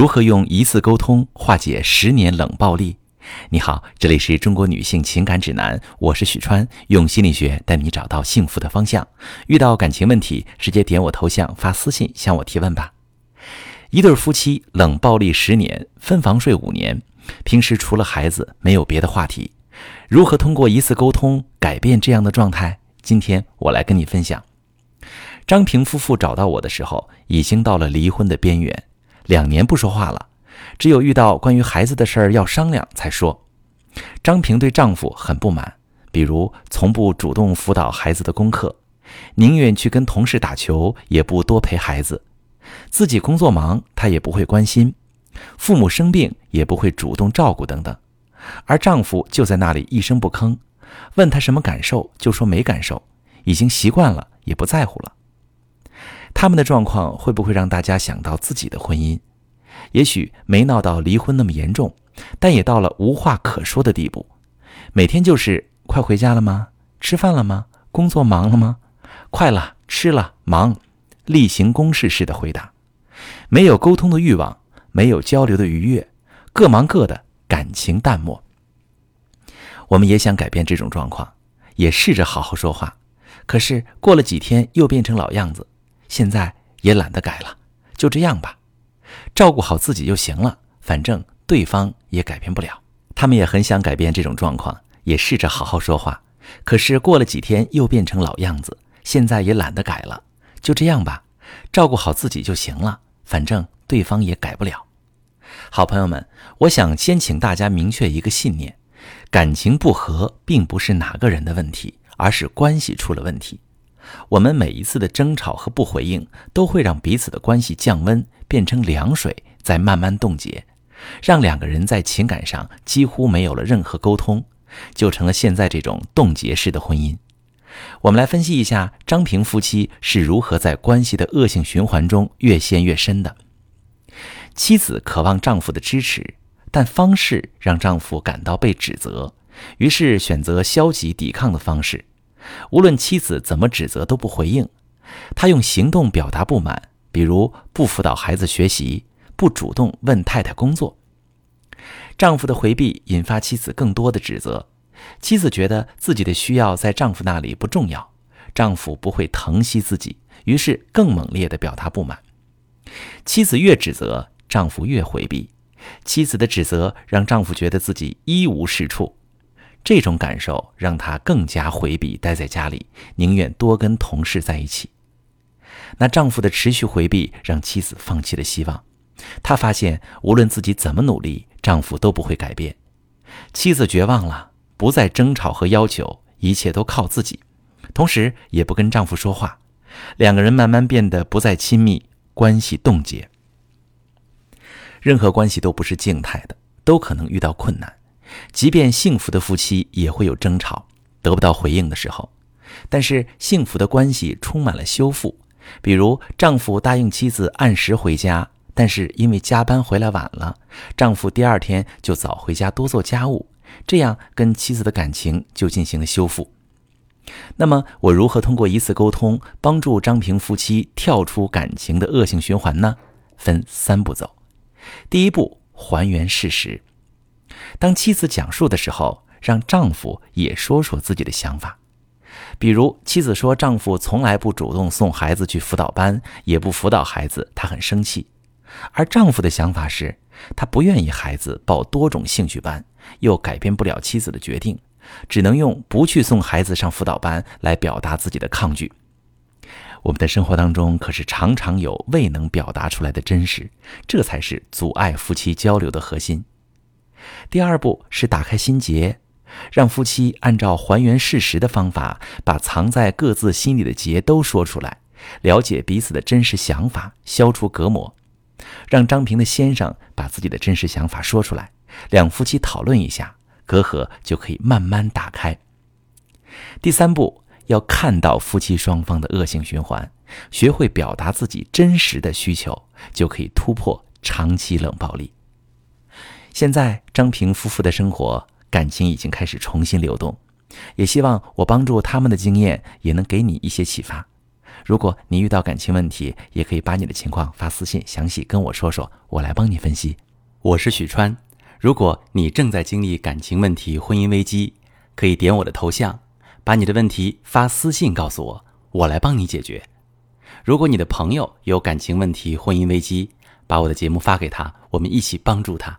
如何用一次沟通化解十年冷暴力？你好，这里是中国女性情感指南，我是许川，用心理学带你找到幸福的方向。遇到感情问题，直接点我头像发私信向我提问吧。一对夫妻冷暴力十年，分房睡五年，平时除了孩子没有别的话题，如何通过一次沟通改变这样的状态？今天我来跟你分享。张平夫妇找到我的时候，已经到了离婚的边缘。两年不说话了，只有遇到关于孩子的事儿要商量才说。张平对丈夫很不满，比如从不主动辅导孩子的功课，宁愿去跟同事打球，也不多陪孩子。自己工作忙，他也不会关心；父母生病，也不会主动照顾等等。而丈夫就在那里一声不吭，问他什么感受，就说没感受，已经习惯了，也不在乎了。他们的状况会不会让大家想到自己的婚姻？也许没闹到离婚那么严重，但也到了无话可说的地步。每天就是快回家了吗？吃饭了吗？工作忙了吗？快了，吃了，忙，例行公事式的回答，没有沟通的欲望，没有交流的愉悦，各忙各的，感情淡漠。我们也想改变这种状况，也试着好好说话，可是过了几天又变成老样子。现在也懒得改了，就这样吧，照顾好自己就行了。反正对方也改变不了，他们也很想改变这种状况，也试着好好说话。可是过了几天又变成老样子，现在也懒得改了，就这样吧，照顾好自己就行了。反正对方也改不了。好朋友们，我想先请大家明确一个信念：感情不和并不是哪个人的问题，而是关系出了问题。我们每一次的争吵和不回应，都会让彼此的关系降温，变成凉水，再慢慢冻结，让两个人在情感上几乎没有了任何沟通，就成了现在这种冻结式的婚姻。我们来分析一下张平夫妻是如何在关系的恶性循环中越陷越深的。妻子渴望丈夫的支持，但方式让丈夫感到被指责，于是选择消极抵抗的方式。无论妻子怎么指责都不回应，他用行动表达不满，比如不辅导孩子学习，不主动问太太工作。丈夫的回避引发妻子更多的指责，妻子觉得自己的需要在丈夫那里不重要，丈夫不会疼惜自己，于是更猛烈地表达不满。妻子越指责，丈夫越回避，妻子的指责让丈夫觉得自己一无是处。这种感受让他更加回避待在家里，宁愿多跟同事在一起。那丈夫的持续回避让妻子放弃了希望。她发现无论自己怎么努力，丈夫都不会改变。妻子绝望了，不再争吵和要求，一切都靠自己，同时也不跟丈夫说话。两个人慢慢变得不再亲密，关系冻结。任何关系都不是静态的，都可能遇到困难。即便幸福的夫妻也会有争吵，得不到回应的时候，但是幸福的关系充满了修复。比如，丈夫答应妻子按时回家，但是因为加班回来晚了，丈夫第二天就早回家多做家务，这样跟妻子的感情就进行了修复。那么，我如何通过一次沟通帮助张平夫妻跳出感情的恶性循环呢？分三步走。第一步，还原事实。当妻子讲述的时候，让丈夫也说说自己的想法。比如，妻子说丈夫从来不主动送孩子去辅导班，也不辅导孩子，她很生气。而丈夫的想法是，他不愿意孩子报多种兴趣班，又改变不了妻子的决定，只能用不去送孩子上辅导班来表达自己的抗拒。我们的生活当中可是常常有未能表达出来的真实，这才是阻碍夫妻交流的核心。第二步是打开心结，让夫妻按照还原事实的方法，把藏在各自心里的结都说出来，了解彼此的真实想法，消除隔膜。让张平的先生把自己的真实想法说出来，两夫妻讨论一下，隔阂就可以慢慢打开。第三步要看到夫妻双方的恶性循环，学会表达自己真实的需求，就可以突破长期冷暴力。现在张平夫妇的生活感情已经开始重新流动，也希望我帮助他们的经验也能给你一些启发。如果你遇到感情问题，也可以把你的情况发私信，详细跟我说说，我来帮你分析。我是许川，如果你正在经历感情问题、婚姻危机，可以点我的头像，把你的问题发私信告诉我，我来帮你解决。如果你的朋友有感情问题、婚姻危机，把我的节目发给他，我们一起帮助他。